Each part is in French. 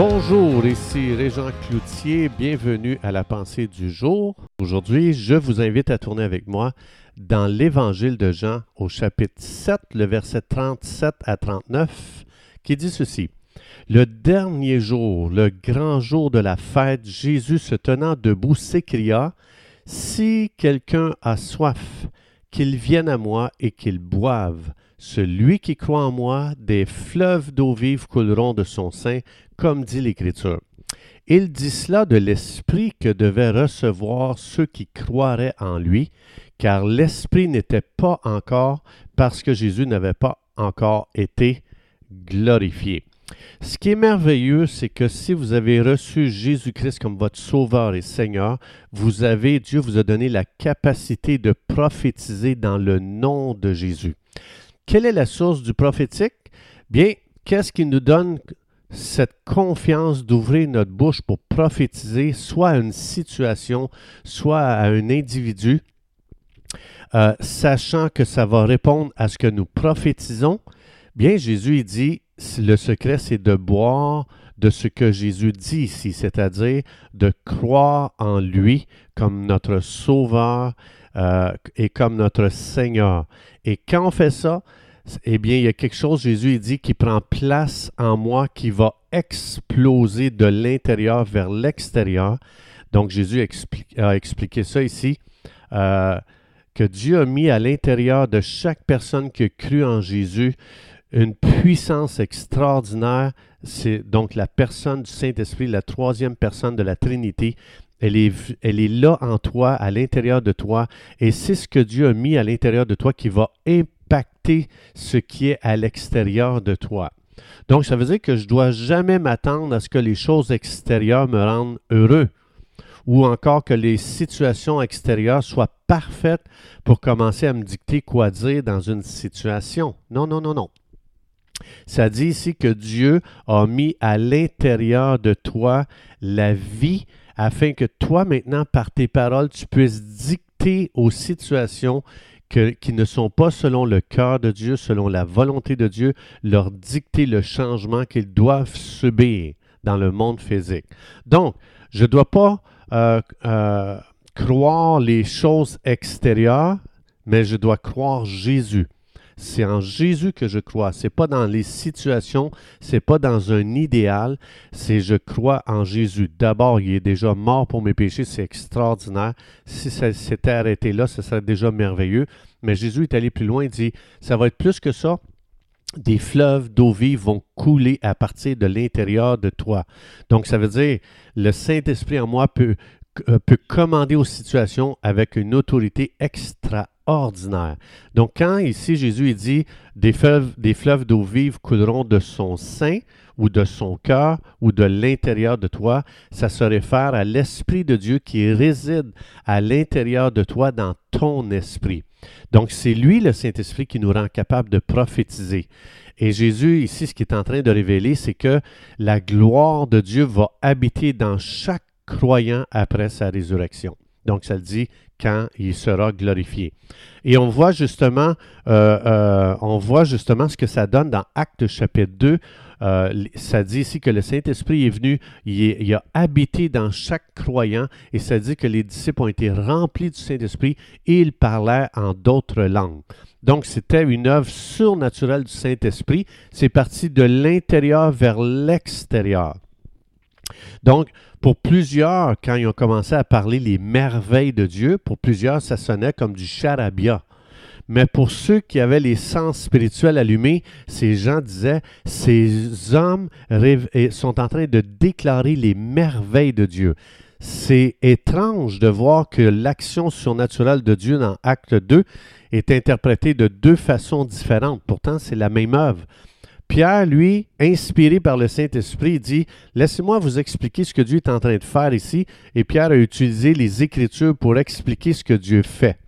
Bonjour, ici Régent Cloutier, bienvenue à la pensée du jour. Aujourd'hui, je vous invite à tourner avec moi dans l'Évangile de Jean au chapitre 7, le verset 37 à 39, qui dit ceci. Le dernier jour, le grand jour de la fête, Jésus se tenant debout s'écria, Si quelqu'un a soif, qu'il vienne à moi et qu'il boive. Celui qui croit en moi, des fleuves d'eau vive couleront de son sein, comme dit l'Écriture. Il dit cela de l'Esprit que devaient recevoir ceux qui croiraient en lui, car l'Esprit n'était pas encore parce que Jésus n'avait pas encore été glorifié. Ce qui est merveilleux, c'est que si vous avez reçu Jésus-Christ comme votre Sauveur et Seigneur, vous avez, Dieu vous a donné la capacité de prophétiser dans le nom de Jésus. Quelle est la source du prophétique? Bien, qu'est-ce qui nous donne cette confiance d'ouvrir notre bouche pour prophétiser soit à une situation, soit à un individu, euh, sachant que ça va répondre à ce que nous prophétisons? Bien, Jésus il dit, le secret, c'est de boire de ce que Jésus dit ici, c'est-à-dire de croire en lui comme notre Sauveur euh, et comme notre Seigneur. Et quand on fait ça, eh bien, il y a quelque chose, Jésus il dit, qui prend place en moi, qui va exploser de l'intérieur vers l'extérieur. Donc, Jésus a expliqué ça ici, euh, que Dieu a mis à l'intérieur de chaque personne qui a cru en Jésus une puissance extraordinaire. C'est donc la personne du Saint-Esprit, la troisième personne de la Trinité. Elle est, là en toi, à l'intérieur de toi, et c'est ce que Dieu a mis à l'intérieur de toi qui va impacter ce qui est à l'extérieur de toi. Donc, ça veut dire que je ne dois jamais m'attendre à ce que les choses extérieures me rendent heureux ou encore que les situations extérieures soient parfaites pour commencer à me dicter quoi dire dans une situation. Non, non, non, non. Ça dit ici que Dieu a mis à l'intérieur de toi la vie afin que toi maintenant, par tes paroles, tu puisses dicter aux situations qui ne sont pas selon le cœur de Dieu, selon la volonté de Dieu, leur dicter le changement qu'ils doivent subir dans le monde physique. Donc, je ne dois pas euh, euh, croire les choses extérieures, mais je dois croire Jésus. C'est en Jésus que je crois. C'est pas dans les situations, c'est pas dans un idéal, c'est je crois en Jésus. D'abord, il est déjà mort pour mes péchés, c'est extraordinaire. Si ça s'était arrêté là, ce serait déjà merveilleux. Mais Jésus est allé plus loin, il dit, ça va être plus que ça des fleuves d'eau vive vont couler à partir de l'intérieur de toi. Donc, ça veut dire, le Saint-Esprit en moi peut, peut commander aux situations avec une autorité extra ordinaire. Donc, quand ici Jésus dit des fleuves, des fleuves d'eau vive couleront de son sein ou de son cœur ou de l'intérieur de toi, ça se réfère à l'Esprit de Dieu qui réside à l'intérieur de toi dans ton esprit. Donc, c'est lui, le Saint-Esprit, qui nous rend capable de prophétiser. Et Jésus, ici, ce qu'il est en train de révéler, c'est que la gloire de Dieu va habiter dans chaque croyant après sa résurrection. Donc, ça le dit quand il sera glorifié. Et on voit justement, euh, euh, on voit justement ce que ça donne dans Actes chapitre 2. Euh, ça dit ici que le Saint-Esprit est venu, il, a habité dans chaque croyant, et ça dit que les disciples ont été remplis du Saint-Esprit et ils parlaient en d'autres langues. Donc, c'était une œuvre surnaturelle du Saint-Esprit. C'est parti de l'intérieur vers l'extérieur. Donc, pour plusieurs, quand ils ont commencé à parler les merveilles de Dieu, pour plusieurs, ça sonnait comme du charabia. Mais pour ceux qui avaient les sens spirituels allumés, ces gens disaient, ces hommes sont en train de déclarer les merveilles de Dieu. C'est étrange de voir que l'action surnaturelle de Dieu dans Acte 2 est interprétée de deux façons différentes. Pourtant, c'est la même œuvre. Pierre, lui, inspiré par le Saint-Esprit, dit Laissez-moi vous expliquer ce que Dieu est en train de faire ici. Et Pierre a utilisé les Écritures pour expliquer ce que Dieu fait.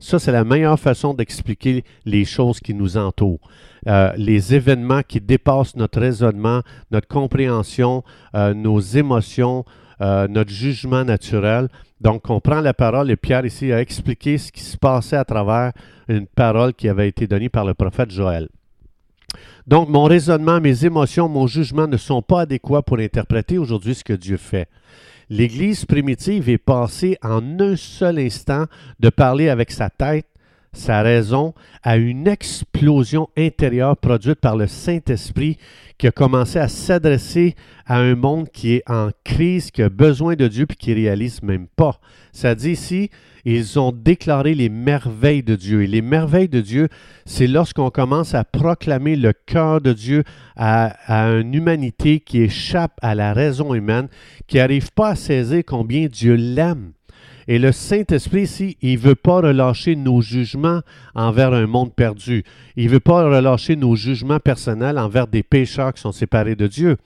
Ça, c'est la meilleure façon d'expliquer les choses qui nous entourent. Euh, les événements qui dépassent notre raisonnement, notre compréhension, euh, nos émotions, euh, notre jugement naturel. Donc, on prend la parole et Pierre ici a expliqué ce qui se passait à travers une parole qui avait été donnée par le prophète Joël. Donc, mon raisonnement, mes émotions, mon jugement ne sont pas adéquats pour interpréter aujourd'hui ce que Dieu fait. L'Église primitive est passée en un seul instant de parler avec sa tête, sa raison, à une explosion intérieure produite par le Saint-Esprit qui a commencé à s'adresser à un monde qui est en crise, qui a besoin de Dieu puis qui réalise même pas. Ça dit ici, ils ont déclaré les merveilles de Dieu. Et les merveilles de Dieu, c'est lorsqu'on commence à proclamer le cœur de Dieu à, à, une humanité qui échappe à la raison humaine, qui n'arrive pas à saisir combien Dieu l'aime. Et le Saint-Esprit ici, il ne veut pas relâcher nos jugements envers un monde perdu. Il ne veut pas relâcher nos jugements personnels envers des pécheurs qui sont séparés de Dieu.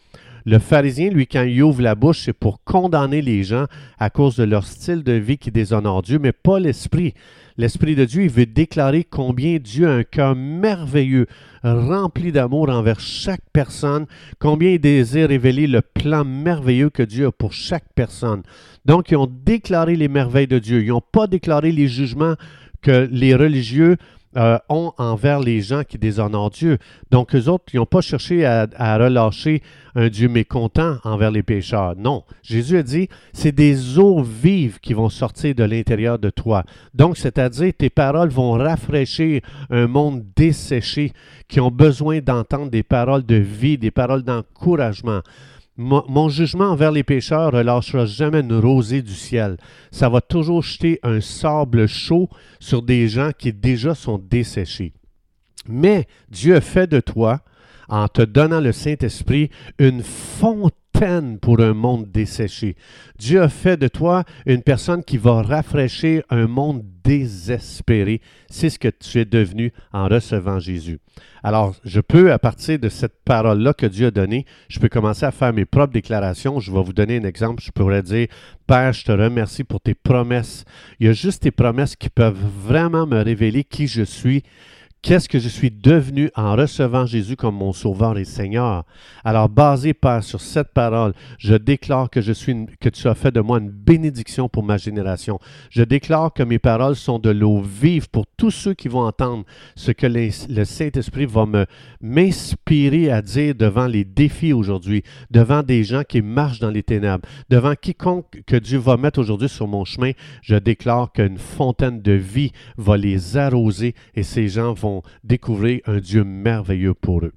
Le pharisien, lui, quand il ouvre la bouche, c'est pour condamner les gens à cause de leur style de vie qui déshonore Dieu, mais pas l'Esprit. L'Esprit de Dieu, il veut déclarer combien Dieu a un cœur merveilleux, rempli d'amour envers chaque personne, combien il désire révéler le plan merveilleux que Dieu a pour chaque personne. Donc, ils ont déclaré les merveilles de Dieu. Ils n'ont pas déclaré les jugements que les religieux euh, ont envers les gens qui déshonorent Dieu. Donc, eux autres, ils n'ont pas cherché à, à, relâcher un Dieu mécontent envers les pécheurs. Non. Jésus a dit, c'est des eaux vives qui vont sortir de l'intérieur de toi. Donc, c'est-à-dire, tes paroles vont rafraîchir un monde desséché qui ont besoin d'entendre des paroles de vie, des paroles d'encouragement. Mon, jugement envers les pécheurs relâchera jamais une rosée du ciel. Ça va toujours jeter un sable chaud sur des gens qui déjà sont desséchés. Mais Dieu fait de toi, en te donnant le Saint-Esprit, une fontaine pour un monde desséché. Dieu a fait de toi une personne qui va rafraîchir un monde désespéré. C'est ce que tu es devenu en recevant Jésus. Alors, je peux, à partir de cette parole-là que Dieu a donnée, je peux commencer à faire mes propres déclarations. Je vais vous donner un exemple. Je pourrais dire, Père, je te remercie pour tes promesses. Il y a juste tes promesses qui peuvent vraiment me révéler qui je suis Qu'est-ce que je suis devenu en recevant Jésus comme mon Sauveur et Seigneur? Alors, basé, Père, sur cette parole, je déclare que, tu as fait de moi une bénédiction pour ma génération. Je déclare que mes paroles sont de l'eau vive pour tous ceux qui vont entendre ce que le Saint-Esprit va me, m'inspirer à dire devant les défis aujourd'hui, devant des gens qui marchent dans les ténèbres, devant quiconque que Dieu va mettre aujourd'hui sur mon chemin. Je déclare qu'une fontaine de vie va les arroser et ces gens découvrir un Dieu merveilleux pour eux.